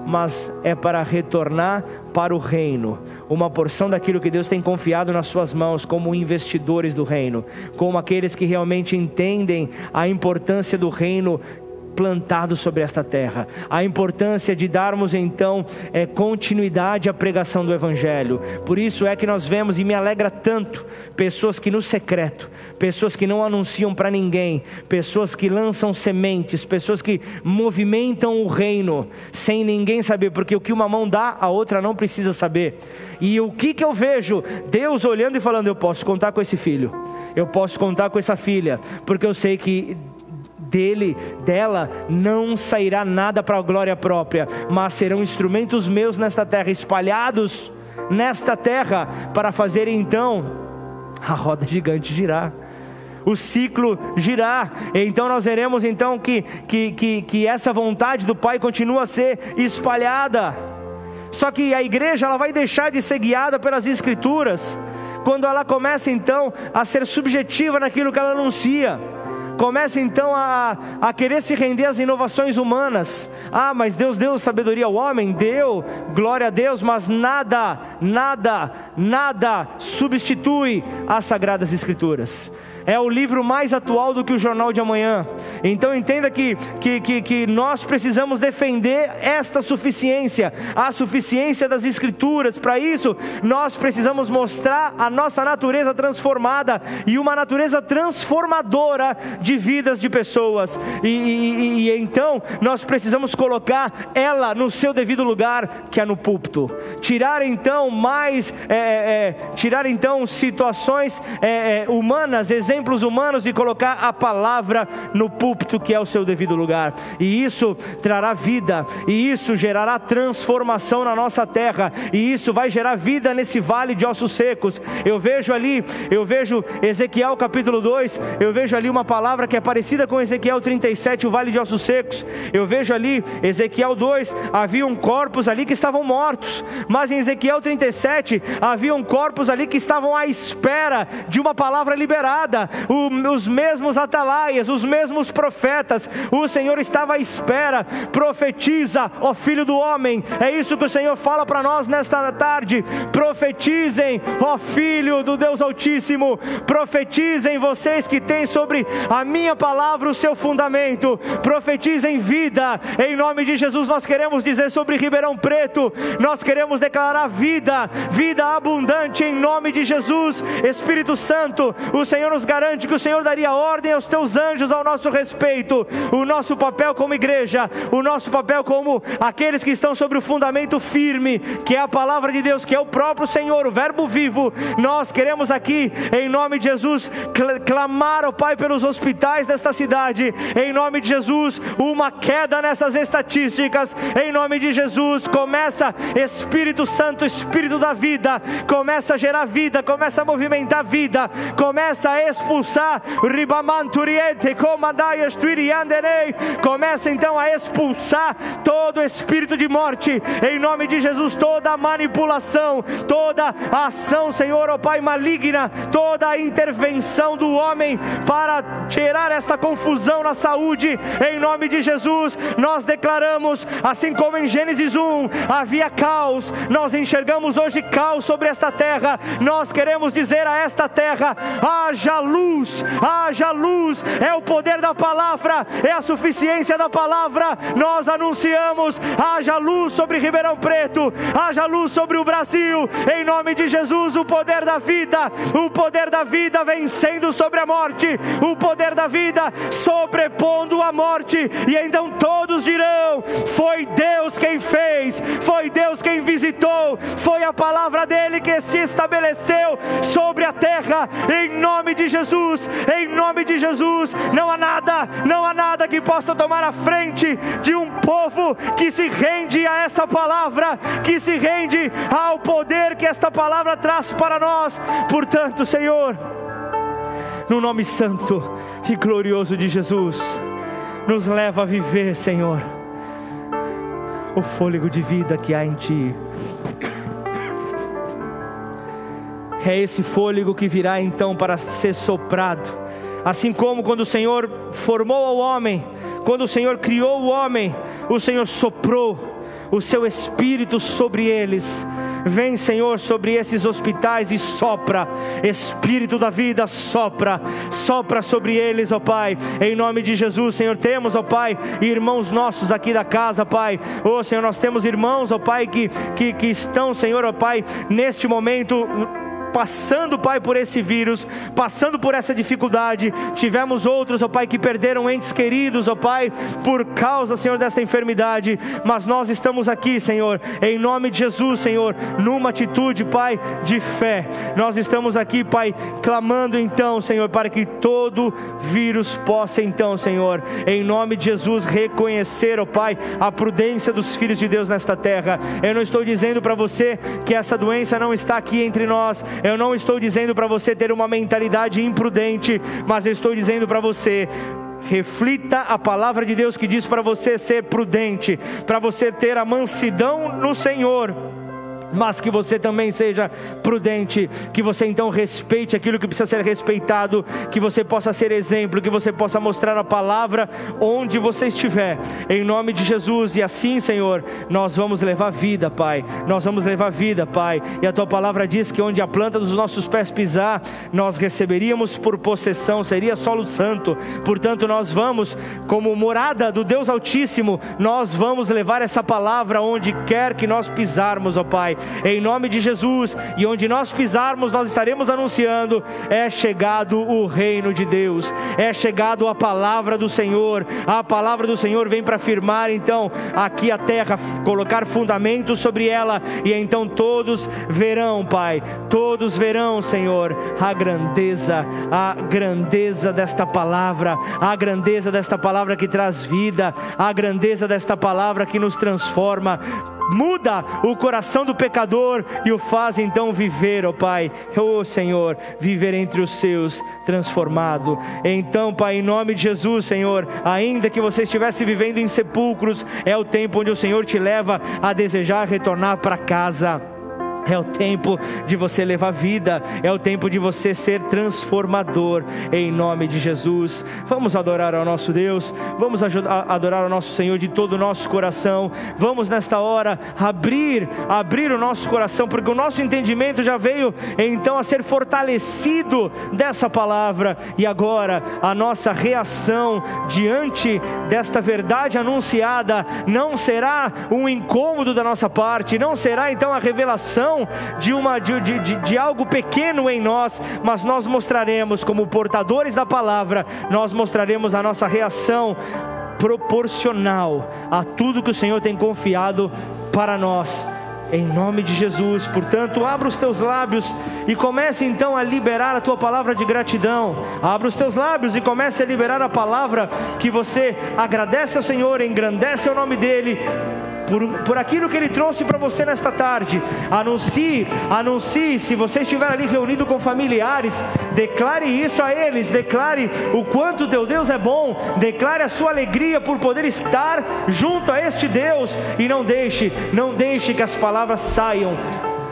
mas é para retornar para o reino, uma porção daquilo que Deus tem confiado nas suas mãos, como investidores do reino, como aqueles que realmente entendem a importância do reino plantado sobre esta terra, a importância de darmos então é, continuidade à pregação do Evangelho. Por isso é que nós vemos e me alegra tanto pessoas que no secreto, pessoas que não anunciam para ninguém, pessoas que lançam sementes, pessoas que movimentam o reino sem ninguém saber, porque o que uma mão dá, a outra não precisa saber. E o que que eu vejo? Deus olhando e falando: eu posso contar com esse filho. Eu posso contar com essa filha, porque eu sei que dele, dela, não sairá nada para a glória própria, mas serão instrumentos meus nesta terra, espalhados nesta terra, para fazer então a roda gigante girar o ciclo girar. Então nós veremos então que, que, que, que, essa vontade do Pai continua a ser espalhada. Só que a igreja ela vai deixar de ser guiada pelas escrituras quando ela começa então a ser subjetiva naquilo que ela anuncia começa então a, a querer se render às inovações humanas. Ah, mas Deus deu sabedoria ao homem? Deu, glória a Deus, mas nada, nada, nada substitui as Sagradas Escrituras é o livro mais atual do que o Jornal de Amanhã. Então entenda que, que, que, que, nós precisamos defender esta suficiência, a suficiência das Escrituras. Para isso, nós precisamos mostrar a nossa natureza transformada e uma natureza transformadora de vidas de pessoas. E, e, e então nós precisamos colocar ela no seu devido lugar, que é no púlpito. Tirar então mais, é, é, tirar então situações é, é humanas, exemplos exemplos humanos e colocar a palavra no púlpito que é o seu devido lugar. E isso trará vida, e isso gerará transformação na nossa terra, e isso vai gerar vida nesse vale de ossos secos. Eu vejo ali, eu vejo Ezequiel capítulo 2, eu vejo ali uma palavra que é parecida com Ezequiel 37, o vale de ossos secos. Eu vejo ali Ezequiel 2, haviam corpos ali que estavam mortos, mas em Ezequiel 37 haviam corpos ali que estavam à espera de uma palavra liberada o, os mesmos atalaias, os mesmos profetas, o Senhor estava à espera, profetiza, ó filho do homem, é isso que o Senhor fala para nós nesta tarde, profetizem, ó filho do Deus Altíssimo, profetizem vocês que têm sobre a minha palavra o seu fundamento, profetizem vida, em nome de Jesus nós queremos dizer sobre Ribeirão Preto, nós queremos declarar vida, vida abundante em nome de Jesus, Espírito Santo, o Senhor nos garante que o Senhor daria ordem aos teus anjos ao nosso respeito. O nosso papel como igreja, o nosso papel como aqueles que estão sobre o fundamento firme, que é a palavra de Deus, que é o próprio Senhor, o Verbo vivo. Nós queremos aqui, em nome de Jesus, clamar ao Pai pelos hospitais desta cidade, em nome de Jesus, uma queda nessas estatísticas, em nome de Jesus. Começa, Espírito Santo, Espírito da vida, começa a gerar vida, começa a movimentar vida, começa a expulsar. Começa então a expulsar todo espírito de morte, em nome de Jesus, toda manipulação, toda ação, Senhor, ó oh Pai, maligna, toda a intervenção do homem para gerar esta confusão na saúde, em nome de Jesus, nós declaramos, assim como em Gênesis 1 havia caos, nós enxergamos hoje caos sobre esta terra, nós queremos dizer a esta terra: haja luz luz, haja luz, é o poder da palavra, é a suficiência da palavra. Nós anunciamos: haja luz sobre Ribeirão Preto, haja luz sobre o Brasil, em nome de Jesus, o poder da vida, o poder da vida vencendo sobre a morte, o poder da vida sobrepondo a morte, e então todos dirão: foi Deus quem fez, foi Deus quem visitou, foi a palavra dele que se estabeleceu sobre a terra, em nome de Jesus. Jesus, em nome de Jesus, não há nada, não há nada que possa tomar a frente de um povo que se rende a essa palavra, que se rende ao poder que esta palavra traz para nós. Portanto, Senhor, no nome santo e glorioso de Jesus, nos leva a viver, Senhor, o fôlego de vida que há em Ti. É esse fôlego que virá então para ser soprado. Assim como quando o Senhor formou o homem, quando o Senhor criou o homem, o Senhor soprou o seu espírito sobre eles. Vem, Senhor, sobre esses hospitais e sopra, Espírito da vida, sopra, sopra sobre eles, ó Pai, em nome de Jesus, Senhor. Temos, ó Pai, irmãos nossos aqui da casa, Pai, ó Senhor, nós temos irmãos, ó Pai, que, que, que estão, Senhor, ó Pai, neste momento passando, Pai, por esse vírus, passando por essa dificuldade. Tivemos outros, ó Pai, que perderam entes queridos, ó Pai, por causa, Senhor, desta enfermidade. Mas nós estamos aqui, Senhor, em nome de Jesus, Senhor, numa atitude, Pai, de fé. Nós estamos aqui, Pai, clamando então, Senhor, para que todo vírus possa então, Senhor, em nome de Jesus, reconhecer, ó Pai, a prudência dos filhos de Deus nesta terra. Eu não estou dizendo para você que essa doença não está aqui entre nós, eu não estou dizendo para você ter uma mentalidade imprudente, mas estou dizendo para você reflita a palavra de Deus que diz para você ser prudente, para você ter a mansidão no Senhor mas que você também seja prudente, que você então respeite aquilo que precisa ser respeitado, que você possa ser exemplo, que você possa mostrar a palavra onde você estiver, em nome de Jesus, e assim, Senhor, nós vamos levar vida, Pai, nós vamos levar vida, Pai, e a tua palavra diz que onde a planta dos nossos pés pisar, nós receberíamos por possessão, seria solo santo, portanto, nós vamos, como morada do Deus Altíssimo, nós vamos levar essa palavra onde quer que nós pisarmos, ó Pai em nome de Jesus, e onde nós pisarmos, nós estaremos anunciando: é chegado o reino de Deus, é chegado a palavra do Senhor. A palavra do Senhor vem para firmar então aqui a terra, colocar fundamentos sobre ela, e então todos verão, Pai, todos verão, Senhor, a grandeza, a grandeza desta palavra, a grandeza desta palavra que traz vida, a grandeza desta palavra que nos transforma. Muda o coração do pecador e o faz então viver, ó oh Pai, ó oh Senhor, viver entre os seus transformado. Então, Pai, em nome de Jesus, Senhor, ainda que você estivesse vivendo em sepulcros, é o tempo onde o Senhor te leva a desejar retornar para casa. É o tempo de você levar vida, é o tempo de você ser transformador, em nome de Jesus. Vamos adorar ao nosso Deus, vamos adorar ao nosso Senhor de todo o nosso coração. Vamos nesta hora abrir, abrir o nosso coração, porque o nosso entendimento já veio então a ser fortalecido dessa palavra, e agora a nossa reação diante desta verdade anunciada não será um incômodo da nossa parte, não será então a revelação de, uma, de, de, de algo pequeno em nós, mas nós mostraremos, como portadores da palavra, nós mostraremos a nossa reação proporcional a tudo que o Senhor tem confiado para nós em nome de Jesus. Portanto, abra os teus lábios e comece então a liberar a tua palavra de gratidão. Abra os teus lábios e comece a liberar a palavra que você agradece ao Senhor, engrandece o nome dele por, por aquilo que Ele trouxe para você nesta tarde. Anuncie, anuncie. Se você estiver ali reunido com familiares, declare isso a eles. Declare o quanto teu Deus é bom. Declare a sua alegria por poder estar junto a este Deus. E não deixe, não deixe que as palavras saiam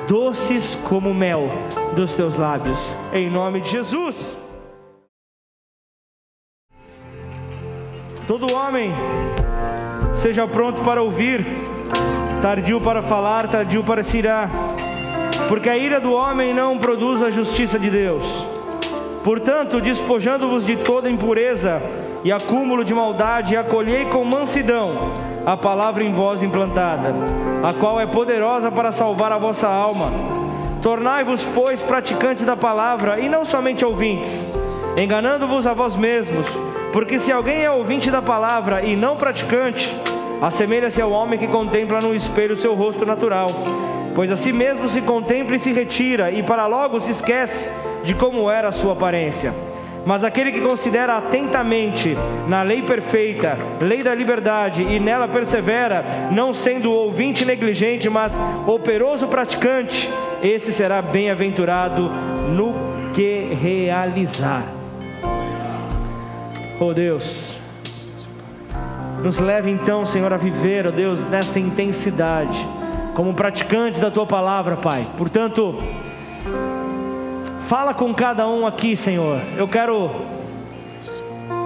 doces como mel dos teus lábios. Em nome de Jesus. Todo homem Seja pronto para ouvir, tardio para falar, tardio para se irar, porque a ira do homem não produz a justiça de Deus. Portanto, despojando-vos de toda impureza e acúmulo de maldade, acolhei com mansidão a palavra em vós implantada, a qual é poderosa para salvar a vossa alma. Tornai-vos, pois, praticantes da palavra e não somente ouvintes, enganando-vos a vós mesmos porque se alguém é ouvinte da palavra e não praticante, assemelha-se ao homem que contempla no espelho seu rosto natural, pois a si mesmo se contempla e se retira, e para logo se esquece de como era a sua aparência. Mas aquele que considera atentamente na lei perfeita, lei da liberdade, e nela persevera, não sendo ouvinte negligente, mas operoso praticante, esse será bem-aventurado no que realizar. Oh Deus, nos leve então, Senhor, a viver, oh Deus, nesta intensidade, como praticantes da tua palavra, Pai. Portanto, fala com cada um aqui, Senhor. Eu quero,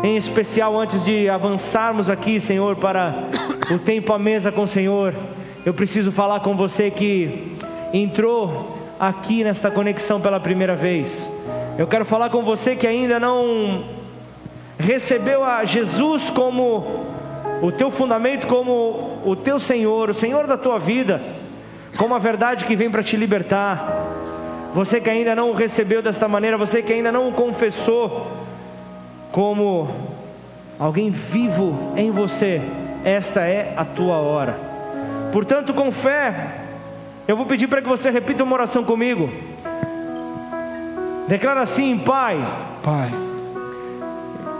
em especial, antes de avançarmos aqui, Senhor, para o tempo à mesa com o Senhor, eu preciso falar com você que entrou aqui nesta conexão pela primeira vez. Eu quero falar com você que ainda não recebeu a Jesus como o teu fundamento, como o teu Senhor, o Senhor da tua vida, como a verdade que vem para te libertar. Você que ainda não o recebeu desta maneira, você que ainda não o confessou como alguém vivo em você, esta é a tua hora. Portanto, com fé, eu vou pedir para que você repita uma oração comigo. Declara assim, Pai. Pai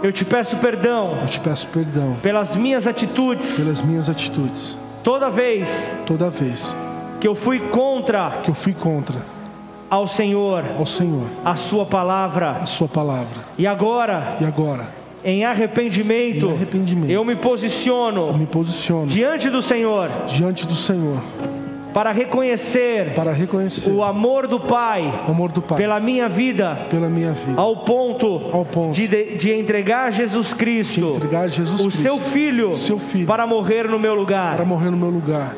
eu te peço perdão. Eu te peço perdão pelas minhas atitudes. Pelas minhas atitudes. Toda vez. Toda vez que eu fui contra. Que eu fui contra. Ao Senhor. Ao Senhor. A sua palavra. A sua palavra. E agora. E agora. Em arrependimento, em arrependimento, eu me posiciono, eu me posiciono diante do Senhor, diante do Senhor, para reconhecer para reconhecer o amor do Pai amor do Pai pela minha vida, pela minha vida, ao ponto, Ao ponto de, de, entregar Jesus Cristo, entregar Jesus o Cristo, seu filho, seu filho, para morrer no meu lugar. para morrer no meu lugar.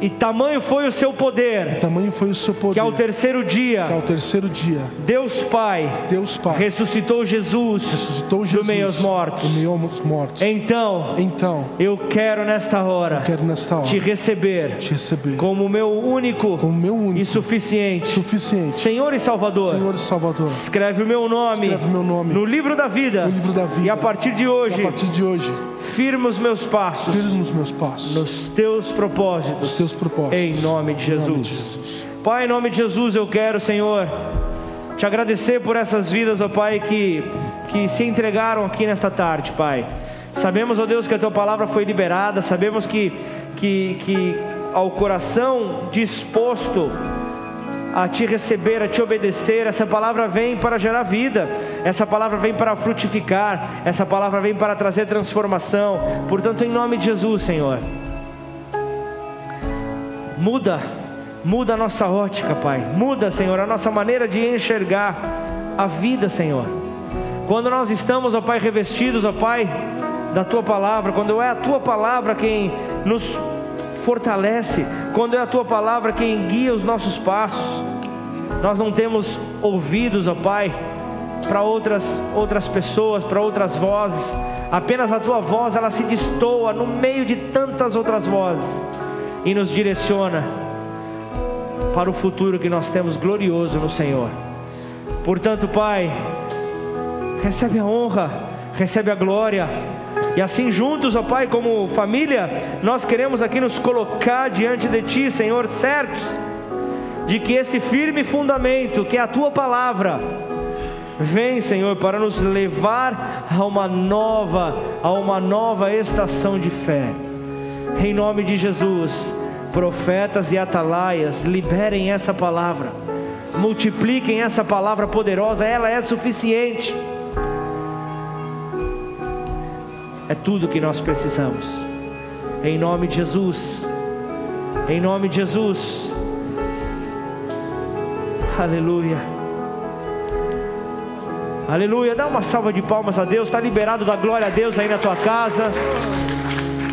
E tamanho foi o seu poder, Tamanho foi o seu poder que ao terceiro que dia, ao terceiro dia Deus Pai Deus Pai ressuscitou Jesus ressuscitou do Jesus meio aos mortos. do meio aos mortos. Então, Então, eu quero nesta hora quero nesta hora te receber te receber como meu único como meu e único suficiente suficiente Senhor e Salvador. Senhor e Salvador. Escreve o meu nome, Escreve meu nome no livro da vida. no livro da vida. E a partir de E hoje, a partir de hoje, firma os meus passos firme nos meus passos, nos teus propósitos. os teus propósitos. Em nome de Em nome Jesus. de Jesus. Pai, em nome de Jesus, eu quero, Senhor, te agradecer por essas vidas, ó Pai, que, que se entregaram aqui nesta tarde, Pai. Sabemos, ó Deus, que a tua palavra foi liberada, sabemos que, que, que ao coração disposto a te receber, a te obedecer, essa palavra vem para gerar vida, essa palavra vem para frutificar, essa palavra vem para trazer transformação. Portanto, em nome de Jesus, Senhor, muda, muda a nossa ótica, Pai, muda, Senhor, a nossa maneira de enxergar a vida, Senhor. Quando nós estamos, ó Pai, revestidos, ó Pai, da Tua palavra, quando é a Tua palavra quem nos fortalece, quando é a Tua palavra quem guia os nossos passos, nós não temos ouvidos, ó Pai, para outras, outras pessoas, para outras vozes, apenas a Tua voz, ela se destoa no meio de tantas outras vozes e nos direciona para o futuro que nós temos glorioso no Senhor. Portanto, Pai, recebe a honra, recebe a glória. E assim juntos, ó Pai, como família, nós queremos aqui nos colocar diante de Ti, Senhor, certos de que esse firme fundamento, que é a Tua palavra, vem, Senhor, para nos levar a uma nova, a uma nova estação de fé. Em nome de Jesus, profetas e atalaias, liberem essa palavra, multipliquem essa palavra poderosa, ela é suficiente. É tudo que nós precisamos. Em nome de Jesus. Em nome de Jesus. Aleluia. Aleluia. Dá uma salva de palmas a Deus. Está liberado da glória a Deus aí na tua casa.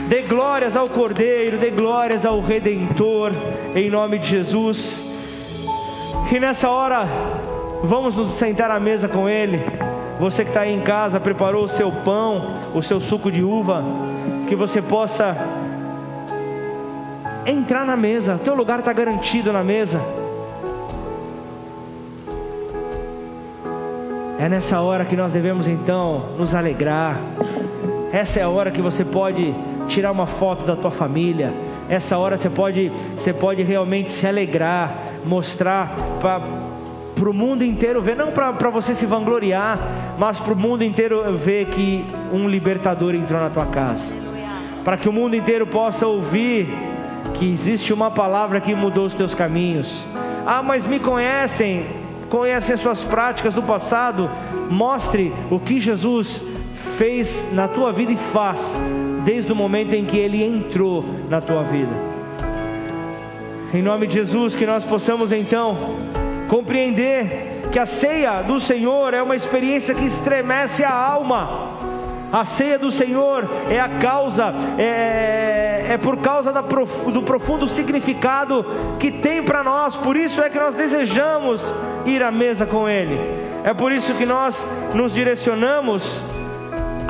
Dê glórias ao Cordeiro, dê glórias ao Redentor, em nome de Jesus. E nessa hora, vamos nos sentar à mesa com Ele. Você que está aí em casa, preparou o seu pão, o seu suco de uva, que você possa entrar na mesa. Teu lugar está garantido na mesa. É nessa hora que nós devemos então nos alegrar. Essa é a hora que você pode tirar uma foto da tua família. Essa hora você pode, você pode realmente se alegrar, mostrar para para o mundo inteiro ver, não para você se vangloriar, mas para o mundo inteiro ver que um libertador entrou na tua casa. Para que o mundo inteiro possa ouvir que existe uma palavra que mudou os teus caminhos. Ah, mas me conhecem, conhecem as suas práticas do passado. Mostre o que Jesus fez na tua vida e faz desde o momento em que ele entrou na tua vida. Em nome de Jesus, que nós possamos então compreender que a ceia do Senhor é uma experiência que estremece a alma. A ceia do Senhor é a causa, é, é por causa da do profundo significado que tem para nós, por isso é que nós desejamos ir à mesa com Ele, é por isso que nós nos direcionamos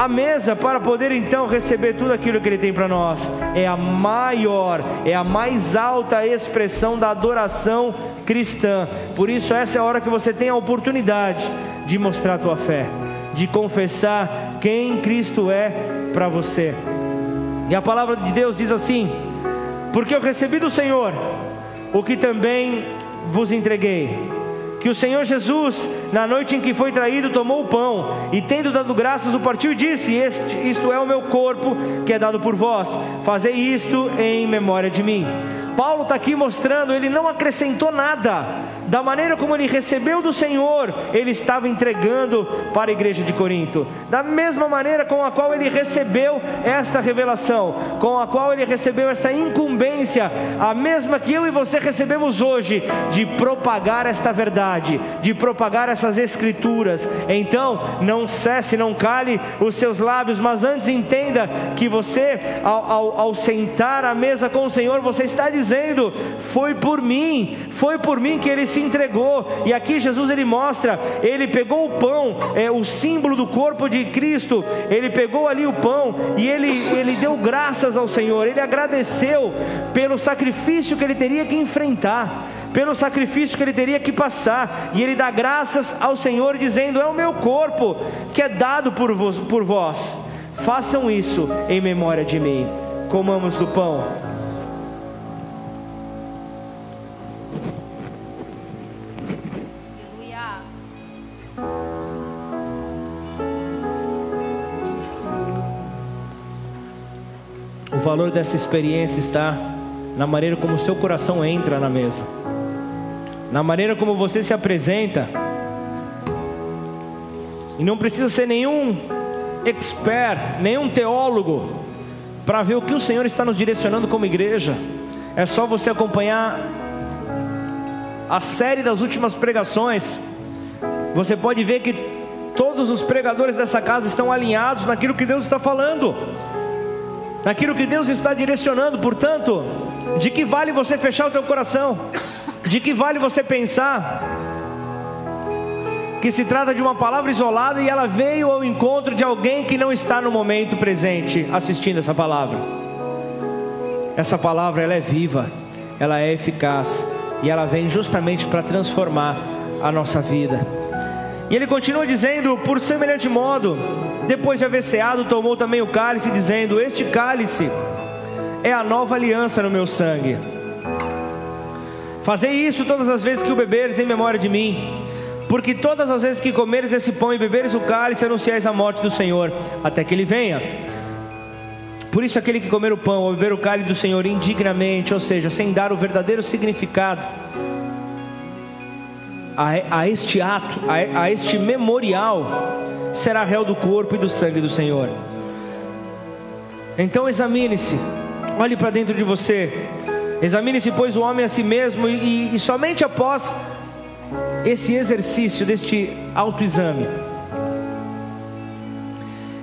à mesa para poder então receber tudo aquilo que Ele tem para nós. É a maior, é a mais alta expressão da adoração cristã. Por isso, essa é a hora que você tem a oportunidade de mostrar a tua fé, de confessar quem Cristo é para você. E a palavra de Deus diz assim: Porque eu recebi do Senhor o que também vos entreguei que o Senhor Jesus, na noite em que foi traído, tomou o pão e, tendo dado graças, o partiu e disse: este, Isto é o meu corpo que é dado por vós, fazei isto em memória de mim. Paulo está aqui mostrando, ele não acrescentou nada da maneira como ele recebeu do Senhor, ele estava entregando para a igreja de Corinto. Da mesma maneira com a qual ele recebeu esta revelação, com a qual ele recebeu esta incumbência, a mesma que eu e você recebemos hoje, de propagar esta verdade, de propagar essas escrituras. Então, não cesse, não cale os seus lábios, mas antes entenda que você, ao, ao, ao sentar à mesa com o Senhor, você está dizendo: Foi por mim, foi por mim que ele se entregou. E aqui Jesus ele mostra, ele pegou o pão, é o símbolo do corpo de Cristo. Ele pegou ali o pão e ele ele deu graças ao Senhor. Ele agradeceu pelo sacrifício que ele teria que enfrentar pelo sacrifício que ele teria que passar, e ele dá graças ao Senhor, dizendo: É o meu corpo que é dado por vós. Por vós. Façam isso em memória de mim. Comamos do pão. Valor dessa experiência está na maneira como o seu coração entra na mesa, na maneira como você se apresenta. E não precisa ser nenhum expert, nenhum teólogo, para ver o que o Senhor está nos direcionando como igreja. É só você acompanhar a série das últimas pregações. Você pode ver que todos os pregadores dessa casa estão alinhados naquilo que Deus está falando naquilo que Deus está direcionando. Portanto, de que vale você fechar o teu coração? De que vale você pensar que se trata de uma palavra isolada e ela veio ao encontro de alguém que não está no momento presente assistindo essa palavra? Essa palavra ela é viva, ela é eficaz e ela vem justamente para transformar a nossa vida. E ele continua dizendo: por semelhante modo, depois de haver ceado, tomou também o cálice, dizendo: Este cálice é a nova aliança no meu sangue. Fazei isso todas as vezes que o beberes em memória de mim. Porque todas as vezes que comeres esse pão e beberes o cálice, anunciais a morte do Senhor, até que ele venha. Por isso, aquele que comer o pão ou beber o cálice do Senhor indignamente, ou seja, sem dar o verdadeiro significado, a, a este ato, a, a este memorial, será réu do corpo e do sangue do Senhor. Então examine-se, olhe para dentro de você, examine-se, pois, o homem a si mesmo, e, e, somente após esse exercício deste autoexame,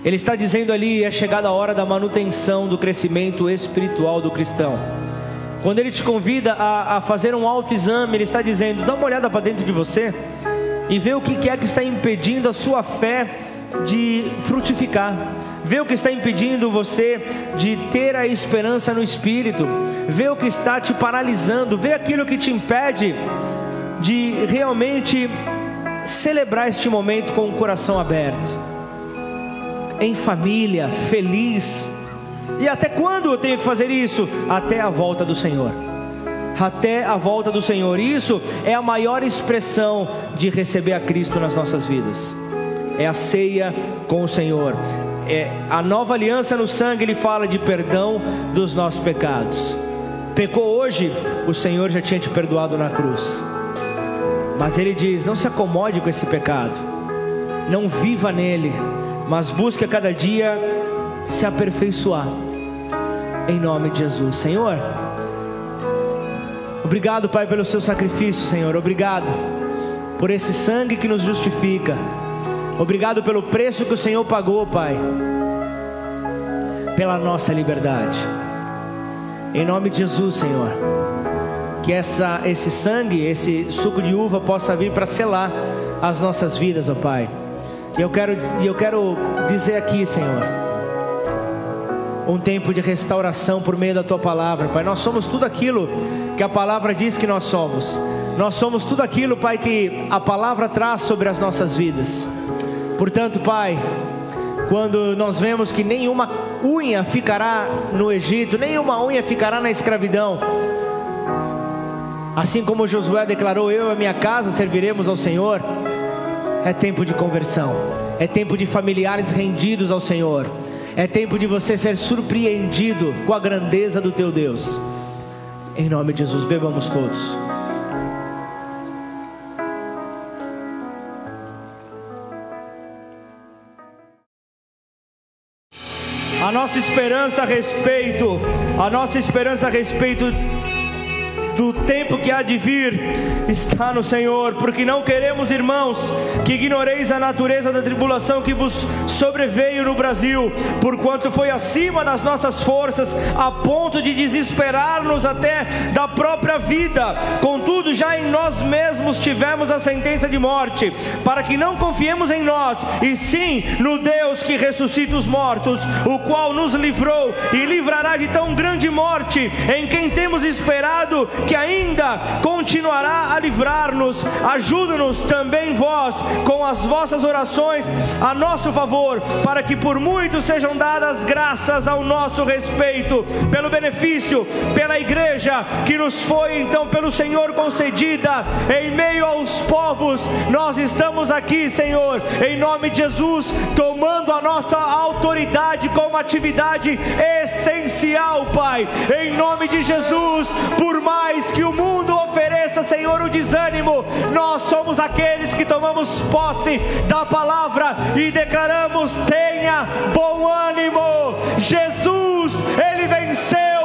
ele está dizendo ali: é chegada a hora da manutenção do crescimento espiritual do cristão. Quando ele te convida a, a fazer um autoexame, ele está dizendo: dá uma olhada para dentro de você e vê o que é que está impedindo a sua fé de frutificar. Vê o que está impedindo você de ter a esperança no Espírito. Vê o que está te paralisando. Vê aquilo que te impede de realmente celebrar este momento com o coração aberto. Em família, feliz, e até quando eu tenho que fazer isso? Até a volta do Senhor. Até a volta do Senhor. Isso é a maior expressão de receber a Cristo nas nossas vidas. É a ceia com o Senhor. É a nova aliança no sangue, ele fala de perdão dos nossos pecados. Pecou hoje, o Senhor já tinha te perdoado na cruz. Mas ele diz: não se acomode com esse pecado. Não viva nele, mas busque a cada dia se aperfeiçoar em nome de Jesus. Senhor, obrigado, Pai, pelo seu sacrifício, Senhor. Obrigado por esse sangue que nos justifica. Obrigado pelo preço que o Senhor pagou, Pai, pela nossa liberdade. Em nome de Jesus, Senhor, que essa, esse sangue, esse suco de uva possa vir para selar as nossas vidas, ó Pai. E eu quero, eu quero dizer aqui, Senhor um tempo de restauração por meio da tua palavra, Pai. Nós somos tudo aquilo que a palavra diz que nós somos. Nós somos tudo aquilo, Pai, que a palavra traz sobre as nossas vidas. Portanto, Pai, quando nós vemos que nenhuma unha ficará no Egito, nenhuma unha ficará na escravidão, assim como Josué declarou: Eu e a minha casa serviremos ao Senhor. É tempo de conversão, é tempo de familiares rendidos ao Senhor é tempo de você ser surpreendido com a grandeza do teu Deus. Em nome de Jesus, bebamos todos. A nossa esperança a respeito, a nossa esperança a respeito tempo que há de vir está no Senhor, porque não queremos, irmãos, que ignoreis a natureza da tribulação que vos sobreveio no Brasil, porquanto foi acima das nossas forças, a ponto de desesperar-nos até da própria vida. Contudo, já em nós mesmos tivemos a sentença de morte, para que não confiemos em nós, e sim no Deus que ressuscita os mortos, o qual nos livrou e livrará de tão grande morte, em quem temos esperado que ainda continuará a livrar-nos. Ajuda-nos também vós com as vossas orações a nosso favor, para que por muitos sejam dadas graças ao nosso respeito, pelo benefício, pela igreja que nos foi então pelo Senhor concedida em meio aos povos. Nós estamos aqui, Senhor, em nome de Jesus, tomando a nossa autoridade como atividade essencial, Pai, em nome de Jesus, por mais mais que o mundo ofereça, Senhor, o desânimo, nós somos aqueles que tomamos posse da palavra e declaramos: tenha bom ânimo. Jesus, ele venceu